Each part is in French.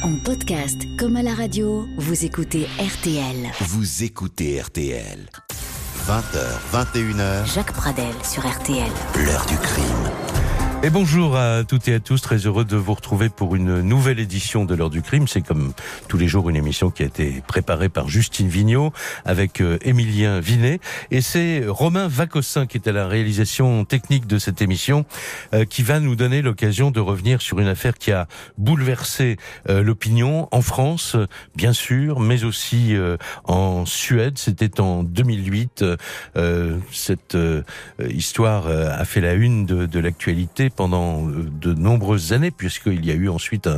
En podcast comme à la radio, vous écoutez RTL. Vous écoutez RTL. 20h, 21h, Jacques Pradel sur RTL. l'heure du crime. Et bonjour à toutes et à tous, très heureux de vous retrouver pour une nouvelle édition de l'heure du crime. C'est comme tous les jours une émission qui a été préparée par Justine Vignot avec euh, Émilien Vinet. Et c'est Romain Vacossin qui est à la réalisation technique de cette émission euh, qui va nous donner l'occasion de revenir sur une affaire qui a bouleversé euh, l'opinion en France, bien sûr, mais aussi en Suède. C'était en 2008. Euh, cette histoire a fait la une de, de l'actualité pendant euh, de nombreuses années, puisqu'il y a eu ensuite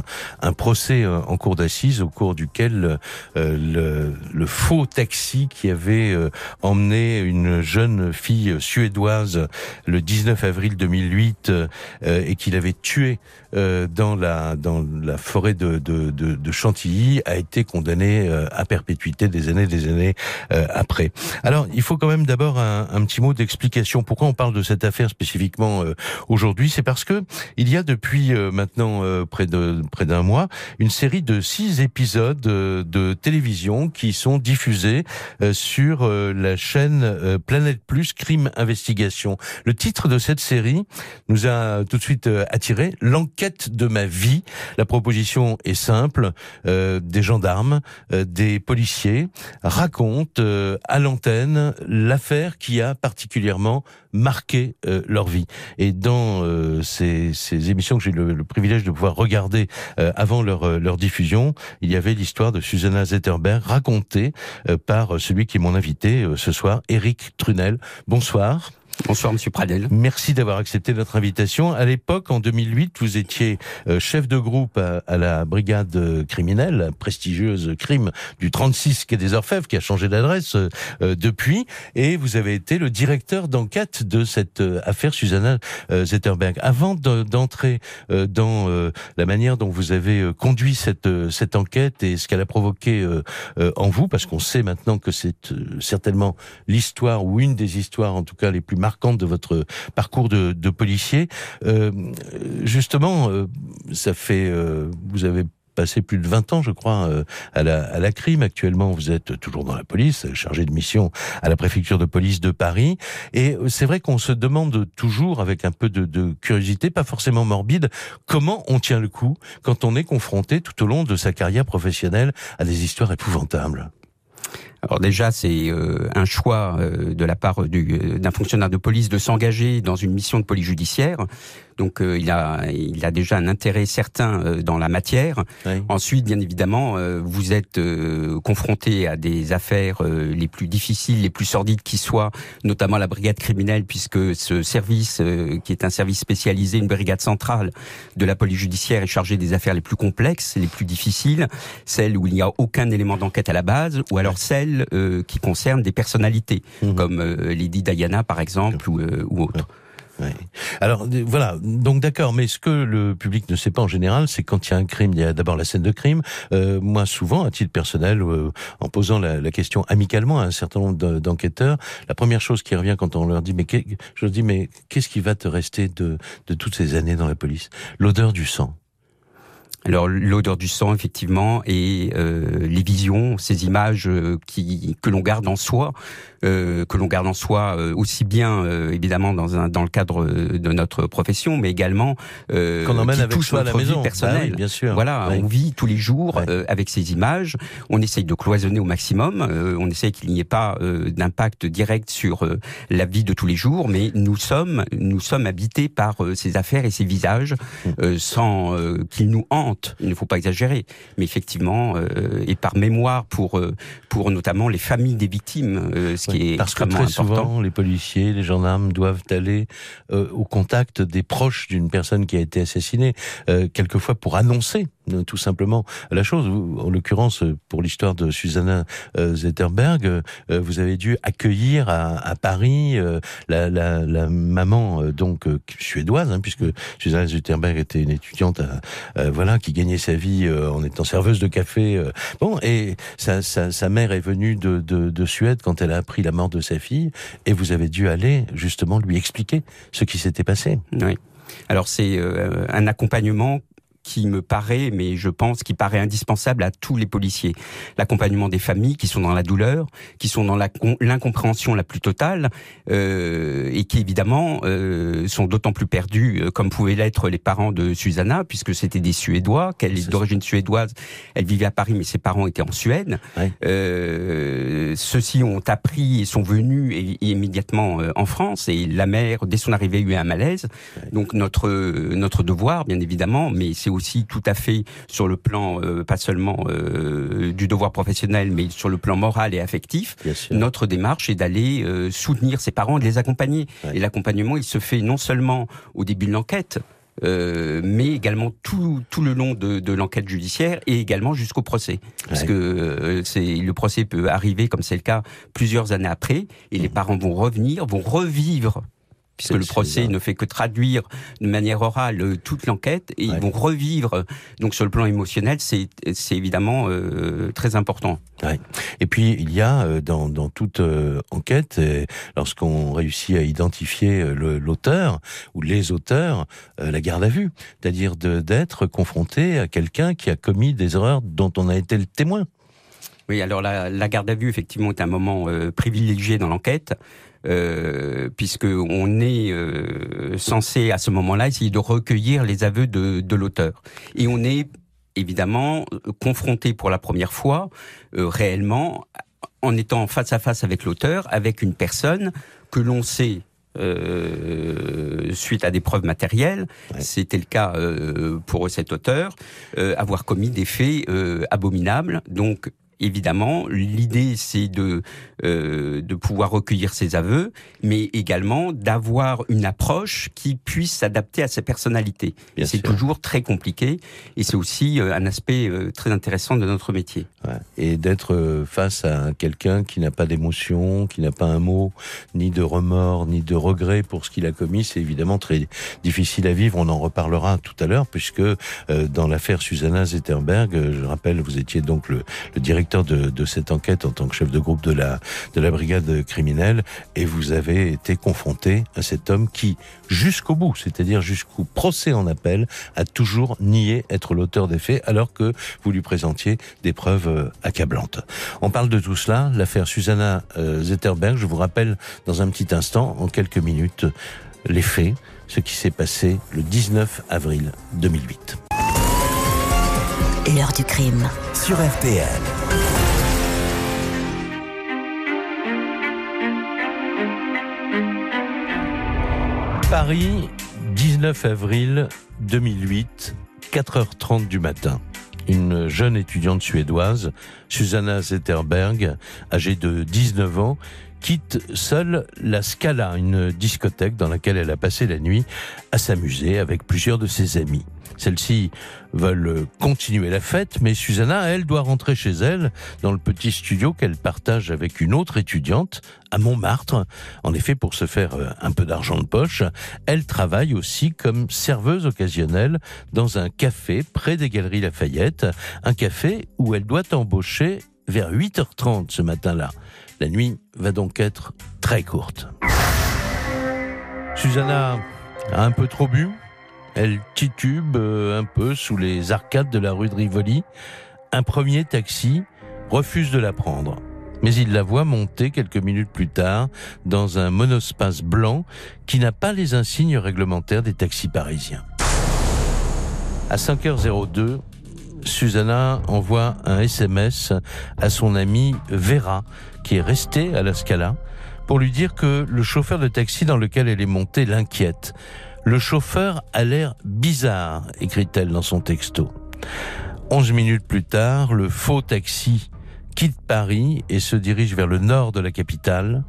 un, procès euh, en cour d'assises au cours duquel euh, le, faux taxi qui avait emmené une jeune fille suédoise le 19 avril 2008 euh, et qu'il avait tué dans la dans la forêt de, de, de, Chantilly a été condamné à perpétuité des années des années après. Alors il faut quand même d'abord un, un petit mot d'explication. Pourquoi on parle de cette affaire spécifiquement aujourd'hui? C'est parce que il y a depuis euh, maintenant euh, près de près d'un mois une série de six épisodes euh, de télévision qui sont diffusés sur la chaîne Planète Plus Crime Investigation. Le titre de cette série nous a tout de suite attiré l'enquête de ma vie. La proposition est simple des gendarmes, des policiers racontent à l'antenne l'affaire qui a particulièrement marqué leur vie. Et dans euh, ces, ces émissions que j'ai eu le, le privilège de pouvoir regarder euh, avant leur, euh, leur diffusion, il y avait l'histoire de Susanna Zetterberg racontée euh, par celui qui est mon invité euh, ce soir, Eric Trunel. Bonsoir. Bonsoir, Monsieur Pradel. Merci d'avoir accepté notre invitation. À l'époque, en 2008, vous étiez euh, chef de groupe à, la brigade criminelle, prestigieuse crime du 36 quai des Orfèvres, qui a changé d'adresse euh, depuis, et vous avez été le directeur d'enquête de cette euh, affaire Susanna Zetterberg. Avant de- d'entrer dans la manière dont vous avez conduit cette cette enquête et ce qu'elle a provoqué en vous, parce qu'on sait maintenant que c'est certainement l'histoire ou une des histoires, en tout cas les plus marquantes de votre parcours de, policier. Euh, justement, euh, ça fait, euh, vous avez passé plus de 20 ans, je crois, à la, crime. Actuellement, vous êtes toujours dans la police, chargé de mission à la préfecture de police de Paris. Et c'est vrai qu'on se demande toujours, avec un peu de curiosité, pas forcément morbide, comment on tient le coup quand on est confronté tout au long de sa carrière professionnelle à des histoires épouvantables. Alors déjà, c'est euh, un choix euh, de la part du- euh, d'un fonctionnaire de police de s'engager dans une mission de police judiciaire. Donc euh, il a il a déjà un intérêt certain euh, dans la matière. Oui. Ensuite, bien évidemment, euh, vous êtes euh, confronté à des affaires euh, les plus difficiles, les plus sordides qui soient, notamment la brigade criminelle, puisque ce service, euh, qui est un service spécialisé, une brigade centrale de la police judiciaire, est chargé des affaires les plus complexes, les plus difficiles, celles où il n'y a aucun élément d'enquête à la base, ou alors celles euh, qui concernent des personnalités, Mhm. comme euh, Lady Diana, par exemple, ou, euh, ou autres. Oui. Alors d- voilà, donc d'accord, mais ce que le public ne sait pas en général, c'est quand il y a un crime, il y a d'abord la scène de crime. Euh, moi, souvent, à titre personnel, euh, en posant la, la question amicalement à un certain nombre de- d'enquêteurs, la première chose qui revient quand on leur dit, mais je leur dis, mais qu'est-ce qui va te rester de, de toutes ces années dans la police? L'odeur du sang. Alors l'odeur du sang, effectivement, et euh, les visions, ces images euh, qui que l'on garde en soi, euh, que l'on garde en soi euh, aussi bien euh, évidemment dans un dans le cadre de notre profession, mais également euh, Qu'on emmène avec soi à la maison. Bah personnelle. oui, bien sûr. Voilà, Oui. on vit tous les jours euh, avec ces images. On essaye de cloisonner au maximum. euh, on essaye qu'il n'y ait pas euh, d'impact direct sur euh, la vie de tous les jours, mais nous sommes nous sommes habités par euh, ces affaires et ces visages Mm. euh, sans euh, qu'ils nous hantent. Il ne faut pas exagérer, mais effectivement euh, et par mémoire pour euh, pour notamment les familles des victimes, euh, ce Oui, qui est Parce que extrêmement très important. souvent, les policiers, les gendarmes doivent aller euh, au contact des proches d'une personne qui a été assassinée, quelquefois pour annoncer tout simplement la chose. En l'occurrence, euh, pour l'histoire de Susanna euh, Zetterberg, euh, vous avez dû accueillir à, Paris euh, la, maman euh, donc euh, suédoise, hein, puisque Susanna Zetterberg était une étudiante, euh, euh, voilà, qui gagnait sa vie euh, en étant serveuse de café. euh. bon, et sa, sa, mère est venue de, de, de Suède quand elle a appris la mort de sa fille, et vous avez dû aller justement lui expliquer ce qui s'était passé. Oui. Alors c'est euh, un accompagnement qui me paraît, mais je pense qui paraît indispensable à tous les policiers. L'accompagnement des familles qui sont dans la douleur, qui sont dans l'incompréhension la, plus totale, euh, et qui évidemment euh, sont d'autant plus perdus, euh, comme pouvaient l'être les parents de Susanna, puisque c'était des Suédois, qu'elle est d'origine suédoise, elle vivait à Paris, mais ses parents étaient en Suède. Euh, Ceux-ci ont appris et sont venus et, immédiatement euh, en France, et la mère, dès son arrivée, a eu un malaise. Donc notre notre devoir, bien évidemment, mais c'est aussi tout à fait sur le plan euh, pas seulement euh, du devoir professionnel, mais sur le plan moral et affectif. Notre démarche est d'aller euh, soutenir ses parents, de les accompagner. Et l'accompagnement, il se fait non seulement au début de l'enquête, euh, mais également tout, tout le long de, de l'enquête judiciaire et également jusqu'au procès. Parce que euh, c'est le procès peut arriver, comme c'est le cas, plusieurs années après, et les mmh. parents vont revenir, vont revivre puisque le procès ne fait que traduire de manière orale euh, toute l'enquête et ils vont revivre. Donc sur le plan émotionnel, c'est évidemment euh, très important. Ouais. Et puis il y a euh, dans, dans toute enquête, lorsqu'on réussit à identifier l'auteur ou les auteurs, la garde à vue, c'est-à-dire d'être confronté à quelqu'un qui a commis des erreurs dont on a été le témoin. Oui, alors la, la garde à vue effectivement est un moment privilégié dans l'enquête euh, puisque on est euh, censé à ce moment-là essayer de recueillir les aveux de, de l'auteur. Et on est évidemment confronté pour la première fois euh, réellement en étant face à face avec l'auteur, avec une personne que l'on sait euh, suite à des preuves matérielles, c'était le cas euh, pour cet auteur, euh, avoir commis des faits abominables. Donc évidemment, l'idée c'est de euh, de pouvoir recueillir ses aveux, mais également d'avoir une approche qui puisse s'adapter à sa personnalité. C'est toujours très compliqué et c'est aussi euh, un aspect euh, très intéressant de notre métier. Ouais. Et d'être euh, face à quelqu'un qui n'a pas d'émotion, qui n'a pas un mot, ni de remords, ni de regret pour ce qu'il a commis, c'est évidemment très difficile à vivre. On en reparlera tout à l'heure, puisque dans l'affaire Susanna Zetterberg, je rappelle, vous étiez donc le, le directeur de, de, cette enquête en tant que chef de groupe de la, de la brigade criminelle et vous avez été confronté à cet homme qui, jusqu'au bout, c'est-à-dire jusqu'au procès en appel, a toujours nié être l'auteur des faits alors que vous lui présentiez des preuves euh, accablantes. On parle de tout cela, l'affaire Susanna euh, Zetterberg, je vous rappelle dans un petit instant, en quelques minutes, les faits, ce qui s'est passé le 19 avril 2008. L'heure du crime. Sur RTL. Paris, 19 avril 2008, 4h30 du matin. Une jeune étudiante suédoise, Susanna Zetterberg, âgée de 19 ans, quitte seule la Scala, une discothèque dans laquelle elle a passé la nuit à s'amuser avec plusieurs de ses amis. Celles-ci veulent continuer la fête, mais Susanna, elle, doit rentrer chez elle dans le petit studio qu'elle partage avec une autre étudiante à Montmartre. En effet, pour se faire euh, un peu d'argent de poche, elle travaille aussi comme serveuse occasionnelle dans un café près des Galeries Lafayette, un café où elle doit embaucher vers 8h30 ce matin-là. La nuit va donc être très courte. Susanna a un peu trop bu, elle titube euh, un peu sous les arcades de la rue de Rivoli. Un premier taxi refuse de la prendre. Mais il la voit monter quelques minutes plus tard dans un monospace blanc qui n'a pas les insignes réglementaires des taxis parisiens. À 5h02, Susanna envoie un SMS à son amie Vera, qui est restée à la Scala, pour lui dire que le chauffeur de taxi dans lequel elle est montée l'inquiète. Le chauffeur a l'air bizarre, écrit-elle dans son texto. Onze minutes plus tard, le faux taxi quitte Paris et se dirige vers le nord de la capitale.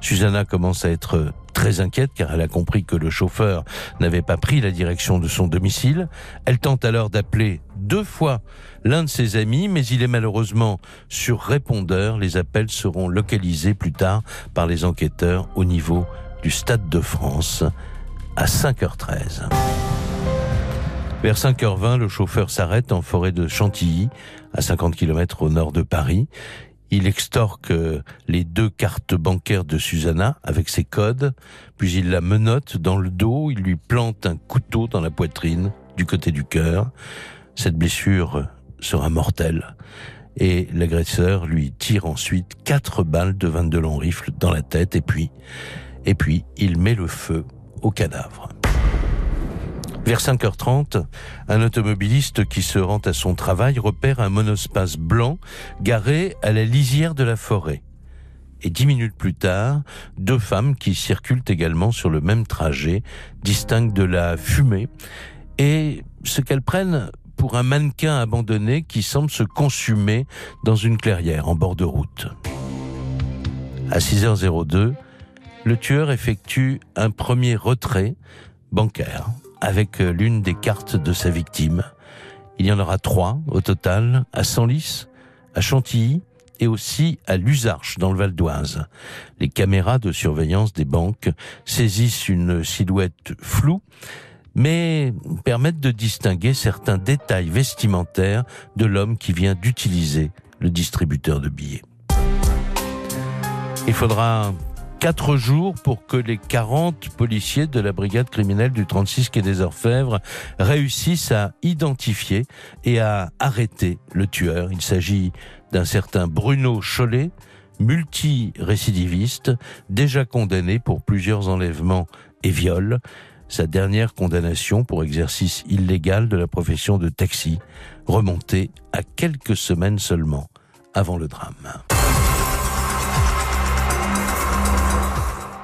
Susanna commence à être très inquiète car elle a compris que le chauffeur n'avait pas pris la direction de son domicile. Elle tente alors d'appeler deux fois l'un de ses amis, mais il est malheureusement sur répondeur. Les appels seront localisés plus tard par les enquêteurs au niveau du Stade de France à 5h13. Vers 5h20, le chauffeur s'arrête en forêt de Chantilly, à 50 km au nord de Paris. Il extorque les deux cartes bancaires de Susanna avec ses codes, puis il la menotte dans le dos, il lui plante un couteau dans la poitrine du côté du cœur. Cette blessure sera mortelle et l'agresseur lui tire ensuite quatre balles de 22 longs rifles dans la tête et puis, et puis il met le feu au cadavre. Vers 5h30, un automobiliste qui se rend à son travail repère un monospace blanc garé à la lisière de la forêt. Et dix minutes plus tard, deux femmes qui circulent également sur le même trajet distinguent de la fumée et ce qu'elles prennent pour un mannequin abandonné qui semble se consumer dans une clairière en bord de route. À 6h02, le tueur effectue un premier retrait bancaire avec l'une des cartes de sa victime. Il y en aura trois au total, à Senlis, à Chantilly et aussi à Luzarches dans le Val d'Oise. Les caméras de surveillance des banques saisissent une silhouette floue mais permettent de distinguer certains détails vestimentaires de l'homme qui vient d'utiliser le distributeur de billets. Il faudra quatre jours pour que les 40 policiers de la brigade criminelle du 36 quai des Orfèvres réussissent à identifier et à arrêter le tueur. Il s'agit d'un certain Bruno Chollet, multi-récidiviste, déjà condamné pour plusieurs enlèvements et viols sa dernière condamnation pour exercice illégal de la profession de taxi, remontée à quelques semaines seulement avant le drame.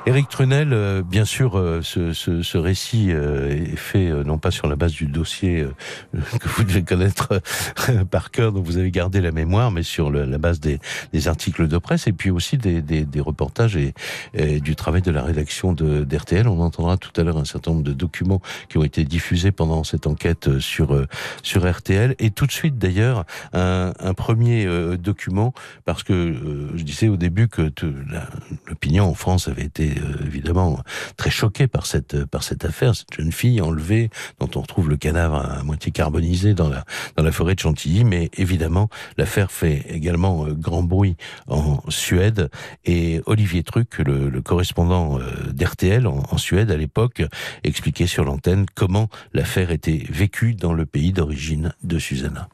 Éric Trunel, euh, bien sûr, euh, ce, récit euh, est fait non pas sur la base du dossier que vous devez connaître par cœur, dont vous avez gardé la mémoire, mais sur la base des, articles de presse et puis aussi des, reportages et, et, du travail de la rédaction de d'RTL. On entendra tout à l'heure un certain nombre de documents qui ont été diffusés pendant cette enquête sur sur RTL. Et tout de suite, d'ailleurs, un, un, premier document, parce que je disais au début que l'opinion en France avait été euh, évidemment très choqué par cette par cette affaire, cette jeune fille enlevée dont on retrouve le cadavre à moitié carbonisé dans la dans la forêt de Chantilly. Mais évidemment, l'affaire fait également euh, grand bruit en Suède et Olivier Truc, le, correspondant euh, d'RTL en Suède à l'époque, expliquait sur l'antenne comment l'affaire était vécue dans le pays d'origine de Susanna.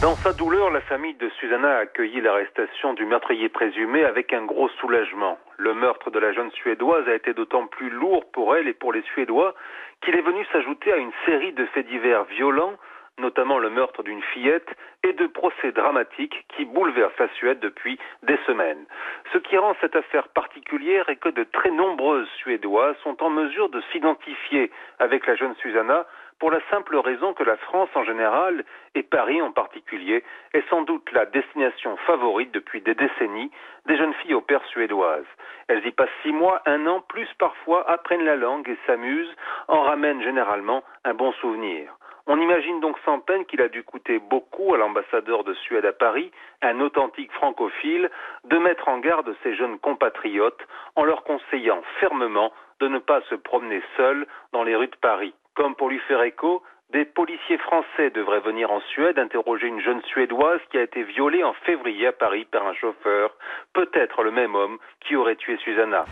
Dans sa douleur, la famille de Susanna a accueilli l'arrestation du meurtrier présumé avec un gros soulagement. Le meurtre de la jeune Suédoise a été d'autant plus lourd pour elle et pour les Suédois qu'il est venu s'ajouter à une série de faits divers violents, notamment le meurtre d'une fillette et de procès dramatiques qui bouleversent la Suède depuis des semaines. Ce qui rend cette affaire particulière est que de très nombreuses Suédois sont en mesure de s'identifier avec la jeune Susanna pour la simple raison que la France en général, et Paris en particulier, est sans doute la destination favorite depuis des décennies des jeunes filles au père suédoises. Elles y passent six mois, un an, plus parfois, apprennent la langue et s'amusent, en ramènent généralement un bon souvenir. On imagine donc sans peine qu'il a dû coûter beaucoup à l'ambassadeur de Suède à Paris, un authentique francophile, de mettre en garde ses jeunes compatriotes en leur conseillant fermement de ne pas se promener seuls dans les rues de Paris. Comme pour lui faire écho, des policiers français devraient venir en Suède interroger une jeune Suédoise qui a été violée en février à Paris par un chauffeur, peut-être le même homme qui aurait tué Susanna.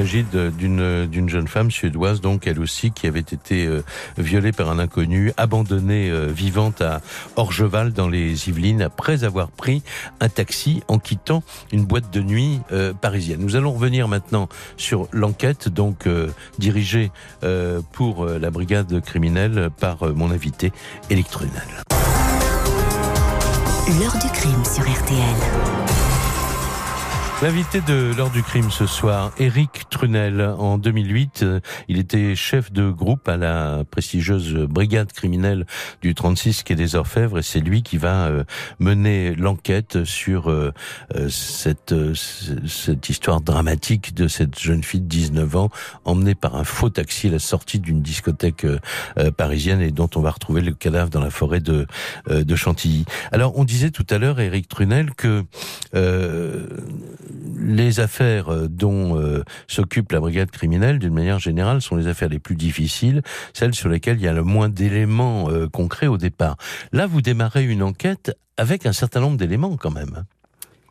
Il s'agit d'une jeune femme suédoise, donc elle aussi, qui avait été euh, violée par un inconnu, abandonnée euh, vivante à Orgeval dans les Yvelines après avoir pris un taxi en quittant une boîte de nuit euh, parisienne. Nous allons revenir maintenant sur l'enquête, donc dirigée pour la brigade criminelle par mon invité Electrunel. L'heure du crime sur RTL. L'invité de l'heure du crime ce soir, Eric Trunel. En 2008, il était chef de groupe à la prestigieuse brigade criminelle du 36 quai des Orfèvres et c'est lui qui va euh, mener l'enquête sur euh, euh, cette, histoire dramatique de cette jeune fille de 19 ans emmenée par un faux taxi à la sortie d'une discothèque parisienne et dont on va retrouver le cadavre dans la forêt de, Chantilly. Alors, on disait tout à l'heure, Eric Trunel, que les affaires euh, dont euh, s'occupe la brigade criminelle, d'une manière générale, sont les affaires les plus difficiles, celles sur lesquelles il y a le moins d'éléments euh, concrets au départ. Là, vous démarrez une enquête avec un certain nombre d'éléments quand même.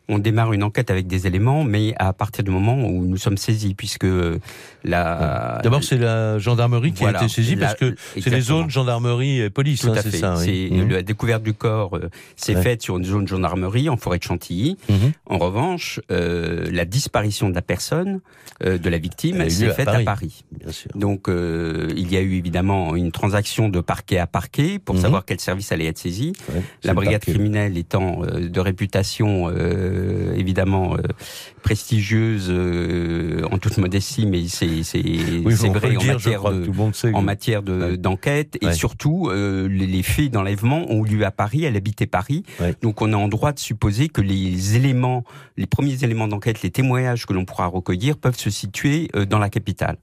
On démarre une enquête avec des éléments, mais à partir du moment où nous sommes saisis, puisque la... D'abord, c'est la gendarmerie qui a été saisie, parce que c'est les zones gendarmerie et police, Tout hein, à c'est fait. ça. oui. Mhm. La découverte du corps euh, s'est Ouais. faite sur une zone gendarmerie en forêt de Chantilly. Mhm. En revanche, euh, la disparition de la personne, euh, de la victime, s'est à faite Paris. à Paris. Bien sûr. Donc, euh, il y a eu évidemment une transaction de parquet à parquet pour Mhm. savoir quel service allait être saisi. Ouais, La brigade criminelle étant euh, de réputation euh, évidemment euh, prestigieuse euh, en toute modestie, mais c'est Oui, vrai en dire, matière de tout le monde sait. en que- matière de- Ouais. d'enquête et Ouais. surtout les, les faits d'enlèvement ont eu lieu à Paris, elle habitait Paris, Ouais. donc on est en droit de supposer que les éléments, les premiers éléments d'enquête, les témoignages que l'on pourra recueillir peuvent se situer dans la capitale.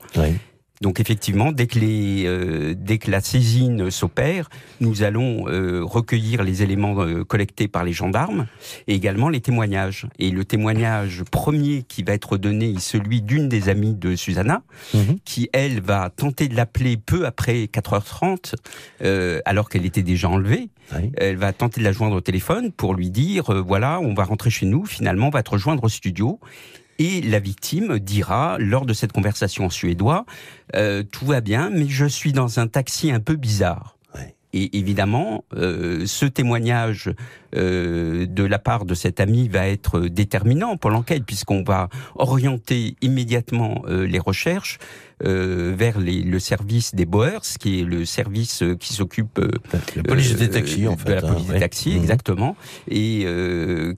Donc effectivement, dès que, les, euh, dès que la saisine s'opère, nous allons euh, recueillir les éléments euh, collectés par les gendarmes et également les témoignages. Et le témoignage premier qui va être donné est celui d'une des amies de Susanna, Mhm. qui elle va tenter de l'appeler peu après 4h30, euh, alors qu'elle était déjà enlevée. Elle va tenter de la joindre au téléphone pour lui dire euh, voilà, on va rentrer chez nous. Finalement, on va te rejoindre au studio. Et la victime dira, lors de cette conversation en suédois, euh, tout va bien, mais je suis dans un taxi un peu bizarre. Ouais. Et évidemment, euh, ce témoignage euh, de la part de cet ami va être déterminant pour l'enquête, puisqu'on va orienter immédiatement euh, les recherches euh, vers les- le service des Boers, qui est le service qui s'occupe euh, La police des taxis, en de fait. la hein, police des taxis, Mhm. exactement, et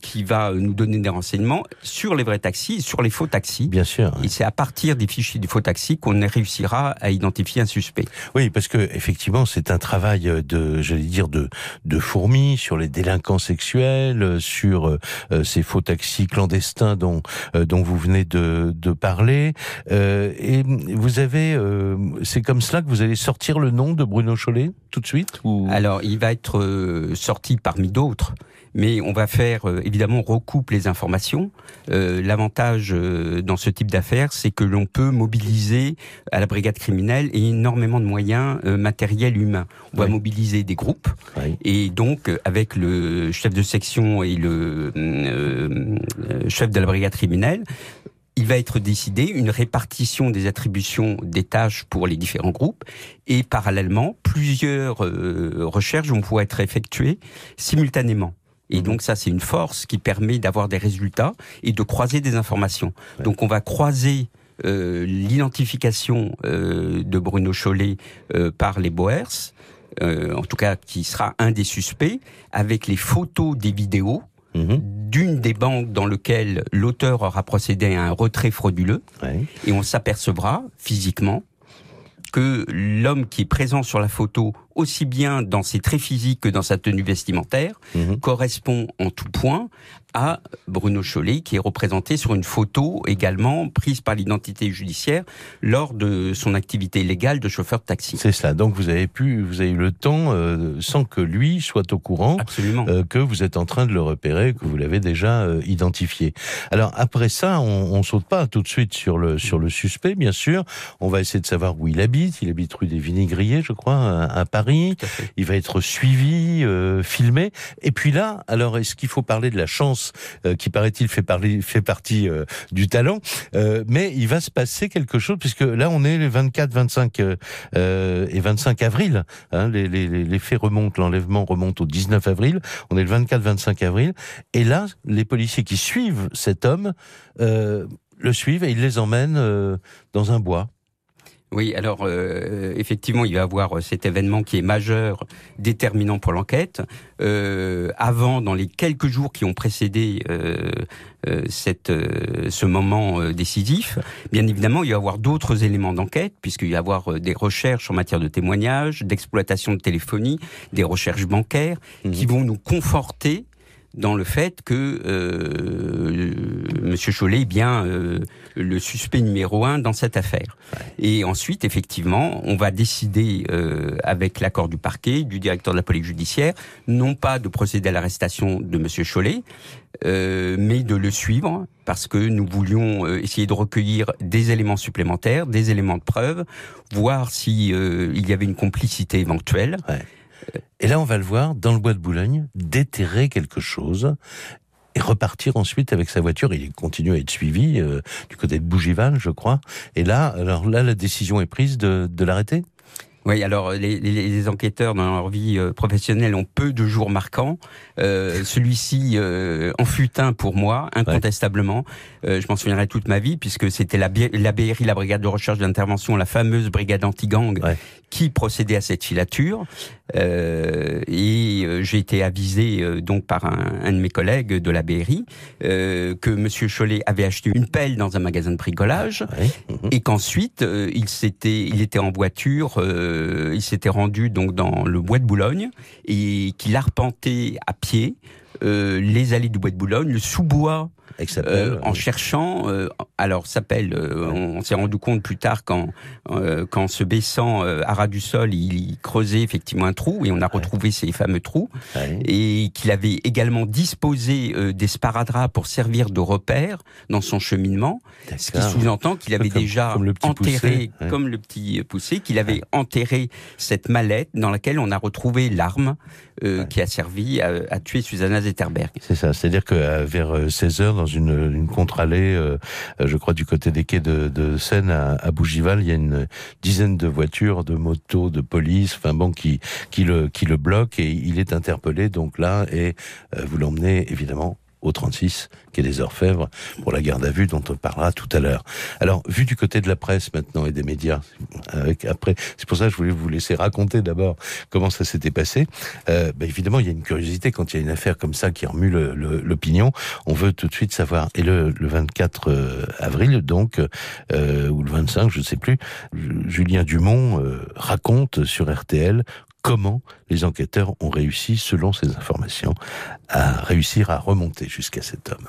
qui va nous donner des renseignements sur les vrais taxis et sur les faux taxis. Bien sûr. ouais. Et c'est à partir des fichiers des faux taxis qu'on réussira à identifier un suspect. Oui, parce que effectivement, c'est un travail de, j'allais dire, de de fourmi sur les délinquants euh, sur euh, euh, ces faux taxis clandestins dont dont vous venez de de parler. Et vous avez, c'est comme cela que vous allez sortir le nom de Bruno Chollet tout de suite ou? Alors, il va être sorti parmi d'autres, mais on va faire, euh, évidemment, on recoupe les informations. Euh, L'avantage euh, dans ce type d'affaires, c'est que l'on peut mobiliser à la brigade criminelle énormément de moyens euh, matériels humains. On va mobiliser des groupes, Oui. et donc, avec le chef de section et le chef de la brigade criminelle, il va être décidé une répartition des attributions des tâches pour les différents groupes et parallèlement plusieurs euh, recherches vont pouvoir être effectuées simultanément. Et Mhm. donc ça c'est une force qui permet d'avoir des résultats et de croiser des informations. Ouais. Donc on va croiser euh, l'identification euh, de Bruno Chollet euh, par les Boers, euh, en tout cas qui sera un des suspects, avec les photos des vidéos Mhm. d'une des banques dans lequel l'auteur aura procédé à un retrait frauduleux Ouais. et on s'apercevra physiquement que l'homme qui est présent sur la photo, aussi bien dans ses traits physiques que dans sa tenue vestimentaire, Mhm. correspond en tout point à Bruno Chollet, qui est représenté sur une photo également prise par l'identité judiciaire lors de son activité légale de chauffeur de taxi. C'est cela. Donc vous avez pu, vous avez eu le temps, euh, sans que lui soit au courant, euh, que vous êtes en train de le repérer, que vous l'avez déjà euh, identifié. Alors après ça, on, on saute pas tout de suite sur le sur le suspect, bien sûr. On va essayer de savoir où il habite. Il habite rue des Vinigriers, je crois, à, Paris. À. Il va être suivi, filmé. Et puis là, alors est-ce qu'il faut parler de la chance euh, qui paraît-il fait fait partie euh, du talent Euh, Mais il va se passer quelque chose puisque là on est les 24, 25 euh, euh, et 25 avril. Hein, les, les, les faits remontent, l'enlèvement remonte au 19 avril. On est le 24-25 avril. Et là, les policiers qui suivent cet homme euh, le suivent et ils les emmènent dans un bois. Oui, alors euh, effectivement, il va y avoir euh, cet événement qui est majeur, déterminant pour l'enquête. Euh, avant, dans les quelques jours qui ont précédé euh, euh, cette, euh, ce moment décisif, bien évidemment, il va y avoir d'autres éléments d'enquête, puisqu'il va y avoir des recherches en matière de témoignages, d'exploitation de téléphonie, des recherches bancaires, Mhm. qui vont nous conforter dans le fait que euh, Monsieur Chollet est bien euh, le suspect numéro un dans cette affaire. Et ensuite, effectivement, on va décider, euh, avec l'accord du parquet, du directeur de la police judiciaire, non pas de procéder à l'arrestation de Monsieur Chollet, euh, mais de le suivre, parce que nous voulions euh, essayer de recueillir des éléments supplémentaires, des éléments de preuve, voir si euh, il y avait une complicité éventuelle. Et là, on va le voir dans le bois de Boulogne déterrer quelque chose. et repartir ensuite avec sa voiture. Il continue à être suivi du côté de Bougival, je crois. Et là, alors là, la décision est prise de l'arrêter? Oui, alors les, les, enquêteurs dans leur vie euh, professionnelle ont peu de jours marquants. Euh, Celui-ci euh, en fut un pour moi, incontestablement. Euh, je m'en souviendrai toute ma vie, puisque c'était la, la BRI, la Brigade de recherche d'intervention, la fameuse brigade anti-gang, qui procédait à cette filature. Euh, et euh, j'ai été avisé euh, donc par un, un, de mes collègues de la BRI que Monsieur Cholet avait acheté une pelle dans un magasin de bricolage mhm. et qu'ensuite il s'était, il était en voiture, il s'était rendu donc dans le bois de Boulogne et qu'il arpentait à pied les allées du bois de Boulogne, le sous-bois euh, en cherchant, euh, alors s'appelle, euh, on, s'est rendu compte plus tard quand, quand se baissant à ras du sol, il, creusait effectivement un trou et on a retrouvé ces fameux trous. Et qu'il avait également disposé des sparadraps pour servir de repère dans son cheminement, ce qui sous-entend qu'il avait déjà enterré, comme le petit poussé, qu'il avait enterré cette mallette dans laquelle on a retrouvé l'arme qui a servi à, tuer Susanna C'est ça, c'est-à-dire que vers 16 heures dans une, une contre-allée, euh, je crois du côté des quais de, Seine à, Bougival, il y a une dizaine de voitures, de motos, de police, enfin bon, qui qui le qui bloquent et il est interpellé donc là et euh, vous l'emmenez évidemment au 36, qui est des Orfèvres, pour la garde à vue dont on parlera tout à l'heure. Alors, vu du côté de la presse maintenant et des médias, avec, après, c'est pour ça que je voulais vous laisser raconter d'abord comment ça s'était passé. Euh, bah, évidemment, il y a une curiosité quand il y a une affaire comme ça qui remue l'opinion. On veut tout de suite savoir. Et le, le 24 euh, avril, donc, euh, ou le 25, je ne sais plus, Julien Dumont euh, raconte sur RTL comment les enquêteurs ont réussi, selon ces informations, à réussir à remonter jusqu'à cet homme.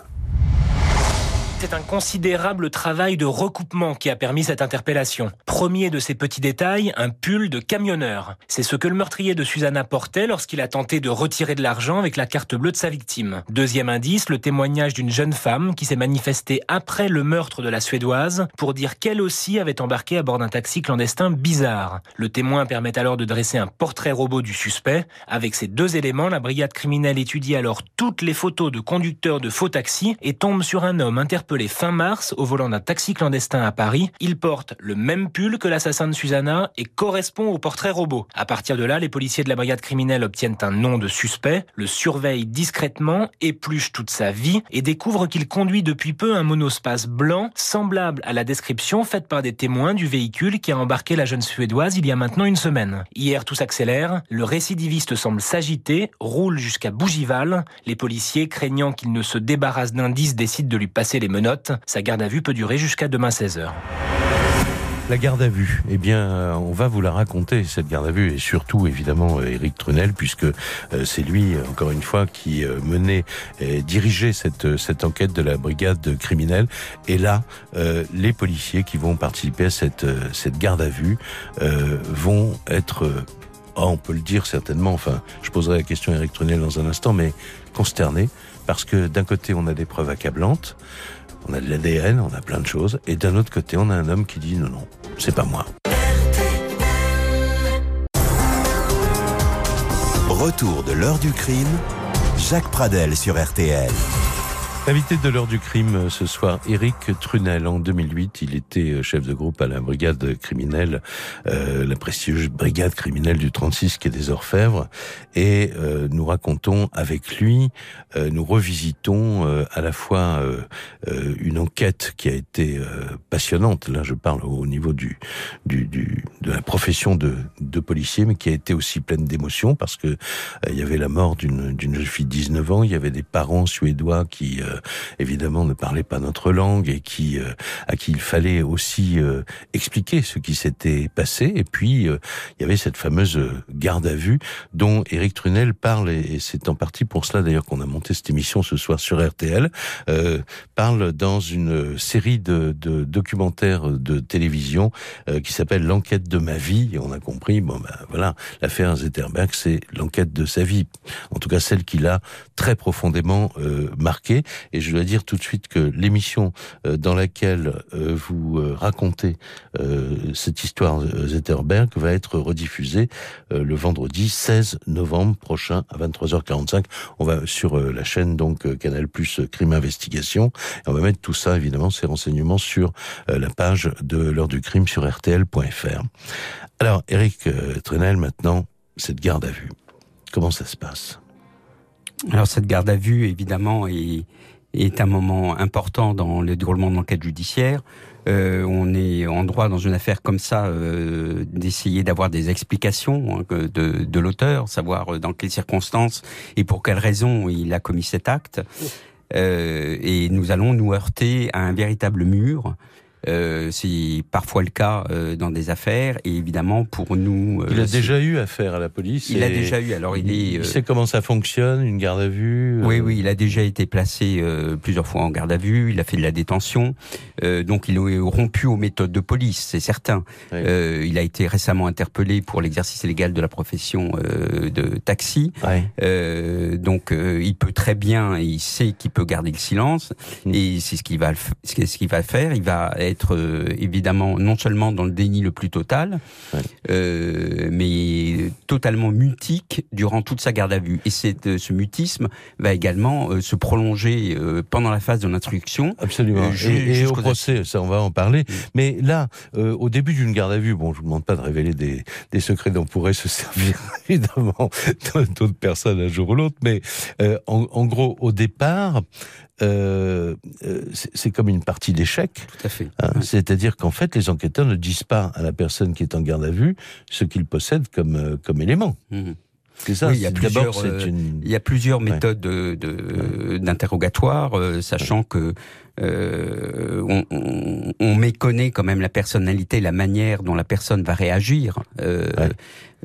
C'est un considérable travail de recoupement qui a permis cette interpellation. Premier de ces petits détails, un pull de camionneur. C'est ce que le meurtrier de Susanna portait lorsqu'il a tenté de retirer de l'argent avec la carte bleue de sa victime. Deuxième indice, le témoignage d'une jeune femme qui s'est manifestée après le meurtre de la Suédoise pour dire qu'elle aussi avait embarqué à bord d'un taxi clandestin bizarre. Le témoin permet alors de dresser un portrait robot du suspect. Avec ces deux éléments, la brigade criminelle étudie alors toutes les photos de conducteurs de faux taxis et tombe sur un homme interpellé interpellé fin mars au volant d'un taxi clandestin à Paris. Il porte le même pull que l'assassin de Susanna et correspond au portrait robot. À partir de là, les policiers de la brigade criminelle obtiennent un nom de suspect, le surveillent discrètement, épluchent toute sa vie et découvrent qu'il conduit depuis peu un monospace blanc semblable à la description faite par des témoins du véhicule qui a embarqué la jeune Suédoise il y a maintenant une semaine. Hier, tout s'accélère, le récidiviste semble s'agiter, roule jusqu'à Bougival. Les policiers, craignant qu'il ne se débarrasse d'indices, décident de lui passer les note. Sa garde à vue peut durer jusqu'à demain 16h. La garde à vue, eh bien, euh, on va vous la raconter, cette garde à vue, et surtout, évidemment, Éric Trunel, puisque euh, c'est lui, encore une fois, qui euh, menait et dirigeait cette, enquête de la brigade criminelle. Et là, les policiers qui vont participer à cette, garde à vue vont être, oh, on peut le dire certainement, enfin, je poserai la question à Éric Trunel dans un instant, mais consternés, parce que d'un côté, on a des preuves accablantes, on a de l'ADN, on a plein de choses, et d'un autre côté, on a un homme qui dit non, non, c'est pas moi. Retour de l'heure du crime, Jacques Pradel sur RTL. Invité de l'heure du crime euh, ce soir, Eric Trunel. En 2008, il était euh, chef de groupe à la brigade criminelle, euh, la prestigieuse brigade criminelle du 36 qui est des Orfèvres. Et nous racontons avec lui, nous revisitons à la fois une enquête qui a été passionnante. Là, je parle au niveau du, du, du de la profession de, de policier, mais qui a été aussi pleine d'émotions parce que il y avait la mort d'une jeune fille de 19 ans, il y avait des parents suédois qui euh, évidemment ne parlaient pas notre langue et qui euh, à qui il fallait aussi euh, expliquer ce qui s'était passé. Et puis il y avait cette fameuse garde à vue dont Éric Trunel parle et, c'est en partie pour cela d'ailleurs qu'on a monté cette émission ce soir sur RTL. parle dans une série de, de documentaires de télévision qui s'appelle L'enquête de ma vie. Et on a compris, bon ben voilà, l'affaire Zetterberg, c'est l'enquête de sa vie, en tout cas celle qui l'a très profondément marqué. Et je dois dire tout de suite que l'émission dans laquelle vous racontez cette histoire Zetterberg va être rediffusée le vendredi 16 novembre prochain à 23h45. On va sur la chaîne donc Canal Plus Crime Investigation. Et on va mettre tout ça évidemment ces renseignements sur la page de l'heure du crime sur rtl.fr. Alors Eric Trenel maintenant cette garde à vue. Comment ça se passe? Alors cette garde à vue, évidemment, est, est un moment important dans le déroulement de l'enquête judiciaire. Euh, on est en droit dans une affaire comme ça euh, d'essayer d'avoir des explications hein, de, de l'auteur, savoir euh, dans quelles circonstances et pour quelles raisons il a commis cet acte. Euh, et nous allons nous heurter à un véritable mur euh, c'est parfois le cas euh, dans des affaires et évidemment pour nous. Euh, il a déjà eu affaire à la police. Il a déjà eu. Alors il, est. Il sait comment ça fonctionne, une garde à vue. Oui, oui, il a déjà été placé plusieurs fois en garde à vue. Il a fait de la détention, donc il est rompu aux méthodes de police, c'est certain. il a été récemment interpellé pour l'exercice illégal de la profession de taxi. donc il peut très bien, il sait qu'il peut garder le silence mm. et c'est ce qu'il va, ce qu'il va faire. Il va être euh, évidemment non seulement dans le déni le plus total, euh, mais totalement mutique durant toute sa garde à vue. Et euh, ce mutisme va également se prolonger pendant la phase de l'instruction. Absolument. et, au procès, ça on va en parler. Mais là, au début d'une garde à vue, bon, je vous demande pas de révéler des, des secrets dont pourraient se servir évidemment d'autres personnes un jour ou l'autre, mais en, en, gros, au départ, euh, euh c'est comme une partie d'échec. Tout à fait. Hein, c'est-à-dire qu'en fait, les enquêteurs ne disent pas à la personne qui est en garde à vue ce qu'il possède comme, euh, comme élément. Mmh. C'est ça. Oui, il y a plusieurs, il y a plusieurs méthodes d'interrogatoire, sachant que euh, on, on, on, méconnaît quand même la personnalité, la manière dont la personne va réagir. Euh,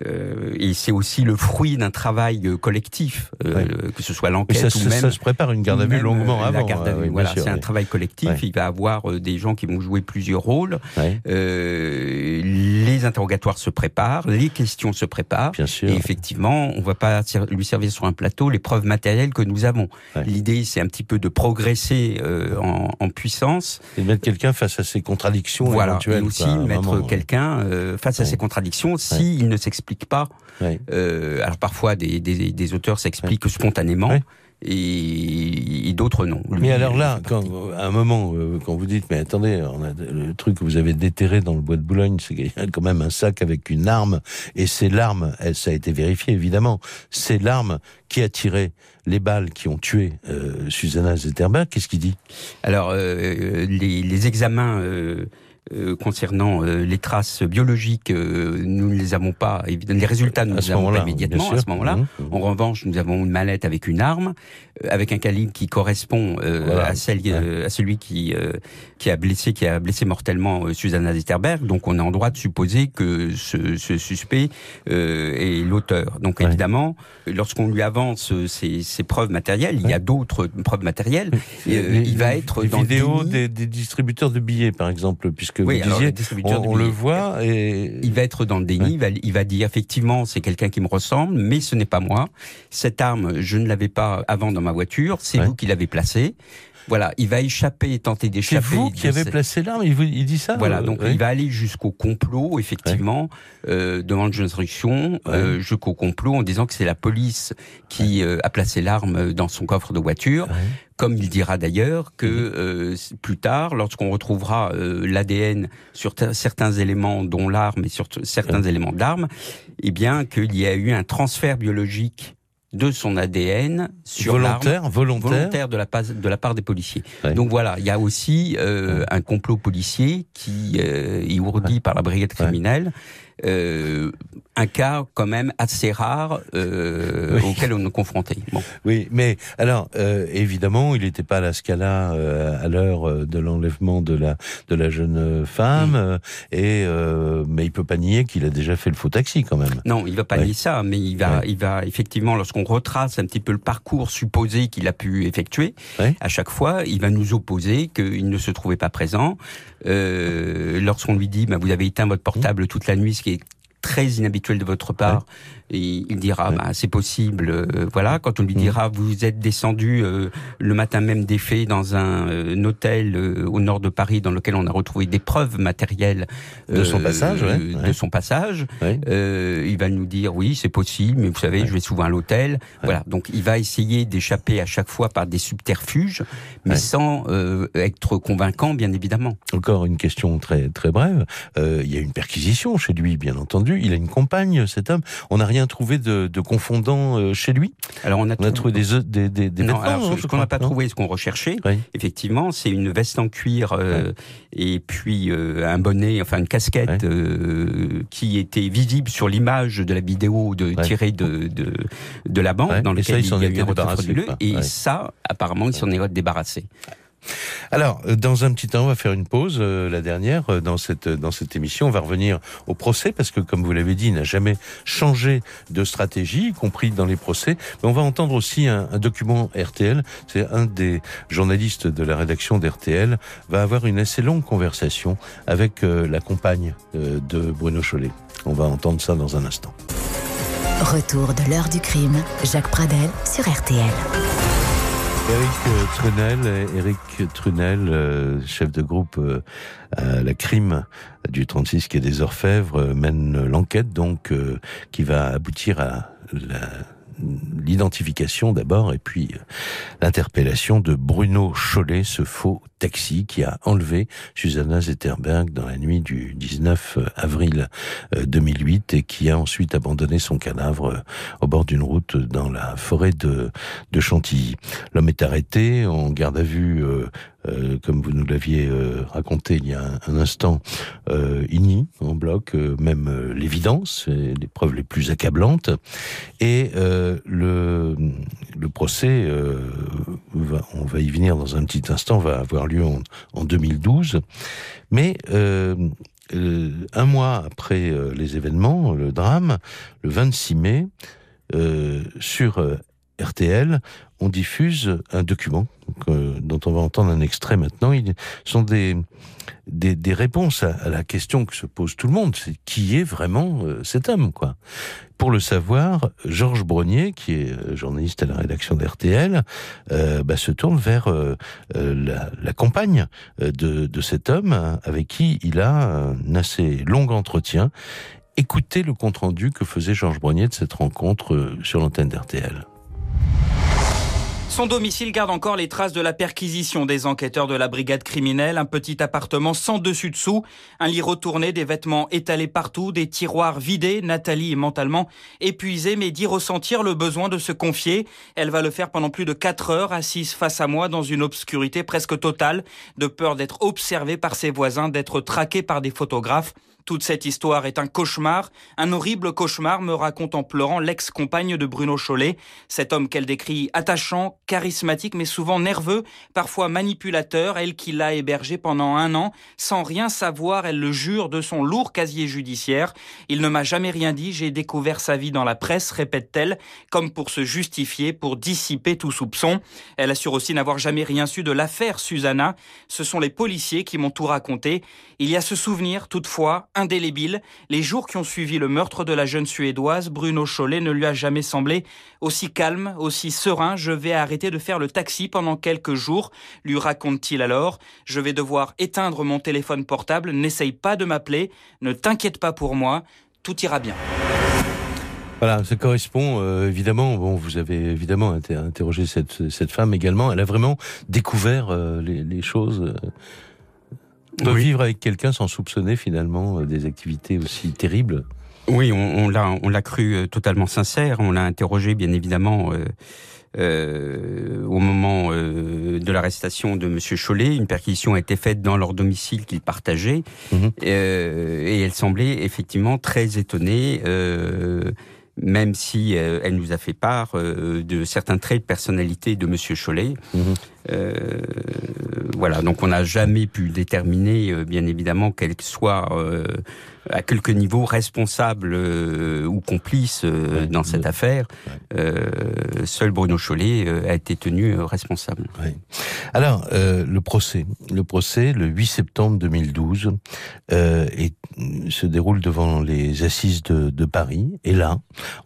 euh, et c'est aussi le fruit d'un travail euh, collectif, euh, que ce soit l'enquête ou même. Ça se prépare une garde à vue longuement avant. La garde à vue, voilà, c'est un travail collectif. Il va avoir des gens qui vont jouer plusieurs rôles. les interrogatoires se préparent, les questions se préparent. Bien sûr. Et effectivement, on va pas lui servir sur un plateau les preuves matérielles que nous avons. L'idée, c'est un petit peu de progresser en, en, puissance. Et mettre quelqu'un face à ses contradictions voilà. éventuelles. Et aussi mettre quelqu'un face à ses contradictions s'il ne s'exprime s'explique pas. Euh, alors parfois, des, des, des auteurs s'expliquent spontanément. Et, d'autres non. mais alors là, quand, à un moment, euh, quand vous dites, mais attendez, on a, le truc que vous avez déterré dans le bois de Boulogne, c'est qu'il y a quand même un sac avec une arme, et c'est l'arme, ça a été vérifié évidemment, c'est l'arme qui a tiré les balles qui ont tué euh, Susanna Zetterberg. Qu'est-ce qu'il dit? Alors, euh, les, les, examens euh, concernant euh, les traces biologiques, euh, nous ne les avons pas. Les résultats, nous ne les avons pas immédiatement à ce moment-là. Mmh, mmh. En revanche, nous avons une mallette avec une arme, avec un calibre qui correspond à, celle, à celui qui qui a blessé, qui a blessé mortellement Susanna Zetterberg. Donc, on est en droit de supposer que ce, ce suspect est l'auteur. Donc, évidemment, lorsqu'on lui avance ces, ces, preuves matérielles, il y a d'autres preuves matérielles. il va être les dans vidéos des, des distributeurs de billets, par exemple, puisque que oui, vous disiez, on, on le voit et il va être dans le déni. Il, va, il va dire effectivement c'est quelqu'un qui me ressemble, mais ce n'est pas moi. Cette arme, je ne l'avais pas avant dans ma voiture. C'est vous qui l'avez placée. Voilà, il va échapper, tenter d'échapper. C'est vous qui avez placé l'arme, il, il, dit ça Voilà, donc il va aller jusqu'au complot, effectivement, euh, devant le juge d'instruction, euh, jusqu'au complot en disant que c'est la police qui euh, a placé l'arme dans son coffre de voiture comme il dira d'ailleurs que mhm. euh, plus tard, lorsqu'on retrouvera euh, l'ADN sur certains éléments, dont l'arme et sur certains éléments d'armes, eh bien qu'il y a eu un transfert biologique de son ADN sur volontaire, volontaire, volontaire de la, de la part des policiers. Donc voilà, il y a aussi euh, un complot policier qui est ourdi par la brigade criminelle euh, un cas quand même assez rare euh, auquel on est confronté. Bon. Oui, mais alors euh, évidemment, il n'était pas à la Scala à l'heure de l'enlèvement de la de la jeune femme, mm. et mais il peut pas nier qu'il a déjà fait le faux taxi quand même. Non, il va pas nier ça, mais il va il va effectivement lorsqu'on retrace un petit peu le parcours supposé qu'il a pu effectuer, à chaque fois, il va nous opposer qu'il ne se trouvait pas présent. lorsqu'on lui dit, bah, vous avez éteint votre portable toute la nuit, qui est très inhabituel de votre part, et il dira bah, c'est possible. Euh, voilà, quand on lui dira vous êtes descendu euh, le matin même des faits dans un, euh, hôtel au nord de Paris dans lequel on a retrouvé des preuves matérielles de son passage, de son passage, il va nous dire oui c'est possible, mais vous savez je vais souvent à l'hôtel. Voilà, donc il va essayer d'échapper à chaque fois par des subterfuges, mais sans être convaincant bien évidemment. Encore une question très très brève. il y a une perquisition chez lui bien entendu. Il a une compagne cet homme. On rien trouvé de, de confondant euh, chez lui. Alors on a, trouvé des des, des, des non, alors, ce qu'on n'a pas trouvé, ce qu'on recherchait, effectivement, c'est une veste en cuir euh, et puis euh, un bonnet, enfin une casquette qui était visible sur l'image de la vidéo de tirée de, de, de la banque dans laquelle il, y avait frauduleux. Et ça, apparemment, il s'en est débarrassé. Alors, euh, dans un petit temps, on va faire une pause, euh, la dernière, euh, dans cette, dans cette émission. On va revenir au procès, parce que, comme vous l'avez dit, il n'a jamais changé de stratégie, y compris dans les procès. Mais on va entendre aussi un, document RTL. C'est un des journalistes de la rédaction d'RTL va avoir une assez longue conversation avec la compagne de Bruno Chollet. On va entendre ça dans un instant. Retour de l'heure du crime, Jacques Pradel sur RTL. Eric Trunel, Eric Trunel, euh, chef de groupe euh, à la crime du 36 qui est des Orfèvres, euh, mène l'enquête donc qui va aboutir à l'identification d'abord et puis l'interpellation de Bruno Chollet, ce faux taxi qui a enlevé Susanna Zetterberg dans la nuit du 19 euh, avril 2008 euh, et qui a ensuite abandonné son cadavre au bord d'une route dans la forêt de, Chantilly. L'homme est arrêté. En garde à vue euh, comme vous nous l'aviez euh, raconté il y a un, instant, euh, il nie en bloc même l'évidence, les preuves les plus accablantes, et le, procès, on va y venir dans un petit instant, va avoir lieu en, en 2012, mais un mois après les événements, le drame, le 26 mai, sur RTL, on diffuse un document euh, dont on va entendre un extrait maintenant. Ils sont des, des, réponses à, la question que se pose tout le monde, c'est qui est vraiment euh, cet homme, quoi. Pour le savoir, Georges Brognier, qui est euh, journaliste à la rédaction d'RTL, bah, se tourne vers la, compagne de, de cet homme avec qui il a un assez long entretien. Écoutez le compte-rendu que faisait Georges Brognier de cette rencontre sur l'antenne d'RTL. Son domicile garde encore les traces de la perquisition des enquêteurs de la brigade criminelle, un petit appartement sans dessus-dessous, un lit retourné, des vêtements étalés partout, des tiroirs vidés. Nathalie est mentalement épuisée mais dit ressentir le besoin de se confier. Elle va le faire pendant plus de quatre heures, assise face à moi dans une obscurité presque totale, de peur d'être observée par ses voisins, d'être traquée par des photographes. Toute cette histoire est un cauchemar, un horrible cauchemar, me raconte en pleurant l'ex-compagne de Bruno Chollet, cet homme qu'elle décrit attachant, charismatique, mais souvent nerveux, parfois manipulateur, elle qui l'a hébergé pendant un an, sans rien savoir, elle le jure de son lourd casier judiciaire. Il ne m'a jamais rien dit, j'ai découvert sa vie dans la presse, répète-t-elle, comme pour se justifier, pour dissiper tout soupçon. Elle assure aussi n'avoir jamais rien su de l'affaire Susanna. Ce sont les policiers qui m'ont tout raconté. Il y a ce souvenir, toutefois, indélébile. Les jours qui ont suivi le meurtre de la jeune Suédoise, Bruno Chollet ne lui a jamais semblé aussi calme, aussi serein. Je vais arrêter de faire le taxi pendant quelques jours, lui raconte-t-il alors. Je vais devoir éteindre mon téléphone portable. N'essaye pas de m'appeler. Ne t'inquiète pas pour moi. Tout ira bien. Voilà, ça correspond euh, évidemment. Bon, vous avez évidemment interrogé cette, cette femme également. Elle a vraiment découvert euh, les, choses. Euh, peut vivre avec quelqu'un sans soupçonner finalement euh, des activités aussi terribles. Oui, on, l'a, on l'a cru euh, totalement sincère. On l'a interrogé, bien évidemment, euh, au moment de l'arrestation de Monsieur Chollet. Une perquisition a été faite dans leur domicile qu'ils partageaient, mhm. et elle semblait effectivement très étonnée même si euh, elle nous a fait part euh, de certains traits de personnalité de Monsieur Chollet. Mhm. Euh, voilà, donc on n'a jamais pu déterminer, bien évidemment, qu'elle soit à quelque niveau responsable ou complice dans cette affaire. seul Bruno Chollet a été tenu responsable. Alors, euh, le procès. Le procès, le 8 septembre 2012, euh, et, se déroule devant les assises de, de, Paris. Et là,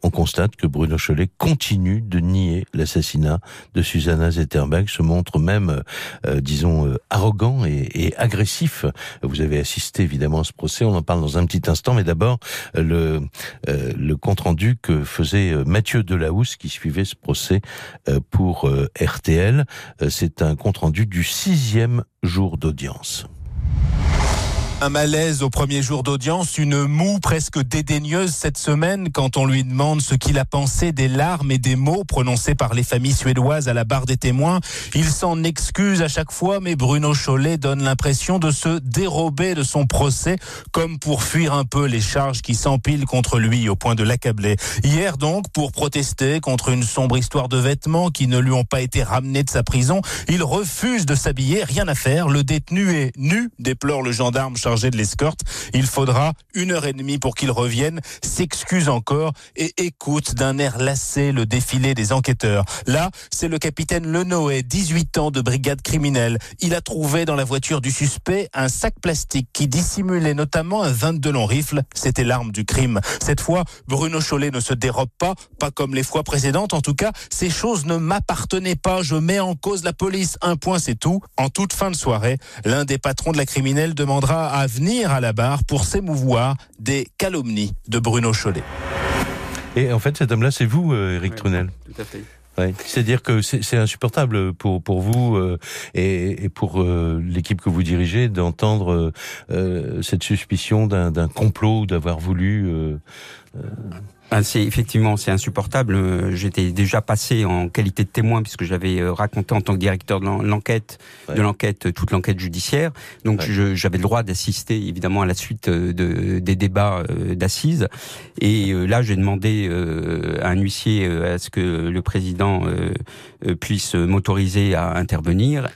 on constate que Bruno Cholet continue de nier l'assassinat de Susanna Zetterberg, se montre même, euh, disons, euh, arrogant et, et, agressif. Vous avez assisté évidemment à ce procès, on en parle dans un petit instant, mais d'abord, le, euh, le compte-rendu que faisait Mathieu Delahousse, qui suivait ce procès pour RTL. C'est un compte-rendu du sixième jour d'audience. Un malaise au premier jour d'audience, une moue presque dédaigneuse cette semaine quand on lui demande ce qu'il a pensé des larmes et des mots prononcés par les familles suédoises à la barre des témoins. Il s'en excuse à chaque fois, mais Bruno Chollet donne l'impression de se dérober de son procès, comme pour fuir un peu les charges qui s'empilent contre lui au point de l'accabler. Hier donc, pour protester contre une sombre histoire de vêtements qui ne lui ont pas été ramenés de sa prison, il refuse de s'habiller, rien à faire. Le détenu est nu, déplore le gendarme de l'escorte. Il faudra une heure et demie pour qu'il revienne, s'excuse encore et écoute d'un air lassé le défilé des enquêteurs. Là, c'est le capitaine Lenoé, 18 ans de brigade criminelle. Il a trouvé dans la voiture du suspect un sac plastique qui dissimulait notamment un 22 long rifle. C'était l'arme du crime. Cette fois, Bruno Chollet ne se dérobe pas, pas comme les fois précédentes. En tout cas, ces choses ne m'appartenaient pas. Je mets en cause la police. Un point, c'est tout. En toute fin de soirée, l'un des patrons de la criminelle demandera à venir à la barre pour s'émouvoir des calomnies de Bruno Chollet. Et en fait, cet homme-là, c'est vous, Eric euh, Trunel Tout à fait. Ouais. C'est-à-dire que c'est insupportable pour pour vous euh, et, et, pour euh, l'équipe que vous dirigez d'entendre euh, cette suspicion d'un complot, d'avoir voulu ah, c'est effectivement c'est insupportable. Euh, j'étais déjà passé en qualité de témoin puisque j'avais euh, raconté en tant que directeur de l'enquête, de l'enquête euh, toute l'enquête judiciaire. Donc j'avais le droit d'assister évidemment à la suite de, des débats d'assises. Et là j'ai demandé à un huissier à ce que le président puisse m'autoriser à intervenir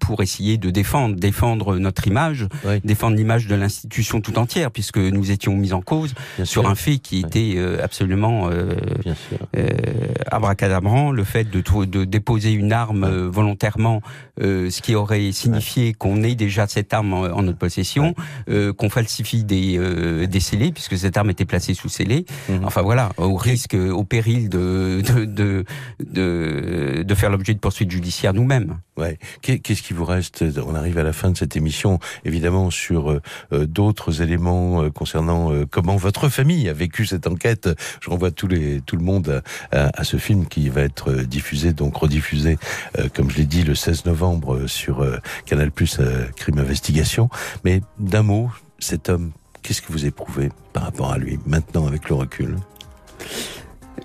pour essayer de défendre défendre notre image, défendre l'image de l'institution tout entière puisque nous étions mis en cause sur un fait qui était euh, absolument euh, euh, abracadabrant. Le fait de, de déposer une arme volontairement, ce qui aurait signifié qu'on ait déjà cette arme en, notre possession, qu'on falsifie des, des scellés, puisque cette arme était placée sous scellé. Mhm. Enfin voilà, au risque, au péril de, de, de, de, de faire l'objet de poursuites judiciaires nous-mêmes. Ouais. Qu'est-ce qui vous reste? On arrive à la fin de cette émission, évidemment, sur d'autres éléments concernant comment votre famille a vécu cette enquête je renvoie tous les, tout le monde à, ce film qui va être diffusé, donc rediffusé, euh, comme je l'ai dit, le 16 novembre sur euh, Canal Plus euh, Crime Investigation. Mais d'un mot, cet homme, qu'est-ce que vous éprouvez par rapport à lui maintenant avec le recul?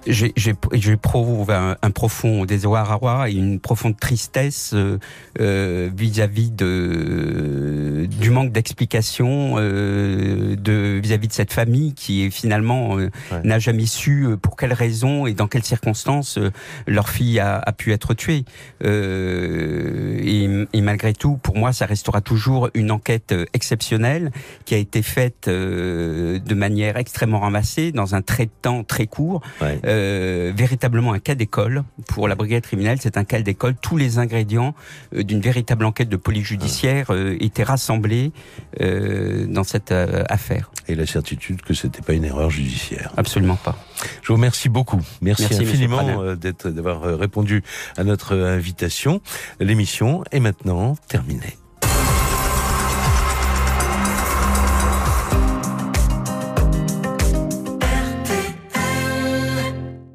J'éprouve un, un profond désarroi et une profonde tristesse euh, euh, vis-à-vis de du manque d'explication euh, de vis-à-vis de cette famille qui finalement n'a jamais su pour quelles raisons et dans quelles circonstances leur fille a, a, pu être tuée. Et, et, malgré tout, pour moi, ça restera toujours une enquête exceptionnelle qui a été faite de manière extrêmement ramassée dans un trait de temps très court. Ouais. Euh, véritablement un cas d'école pour la brigade criminelle. C'est un cas d'école. Tous les ingrédients euh, d'une véritable enquête de police judiciaire euh, étaient rassemblés dans cette affaire. Et la certitude que c'était pas une erreur judiciaire. Absolument pas. Je vous remercie beaucoup. Merci, Merci infiniment d'être d'avoir répondu à notre invitation. L'émission est maintenant terminée.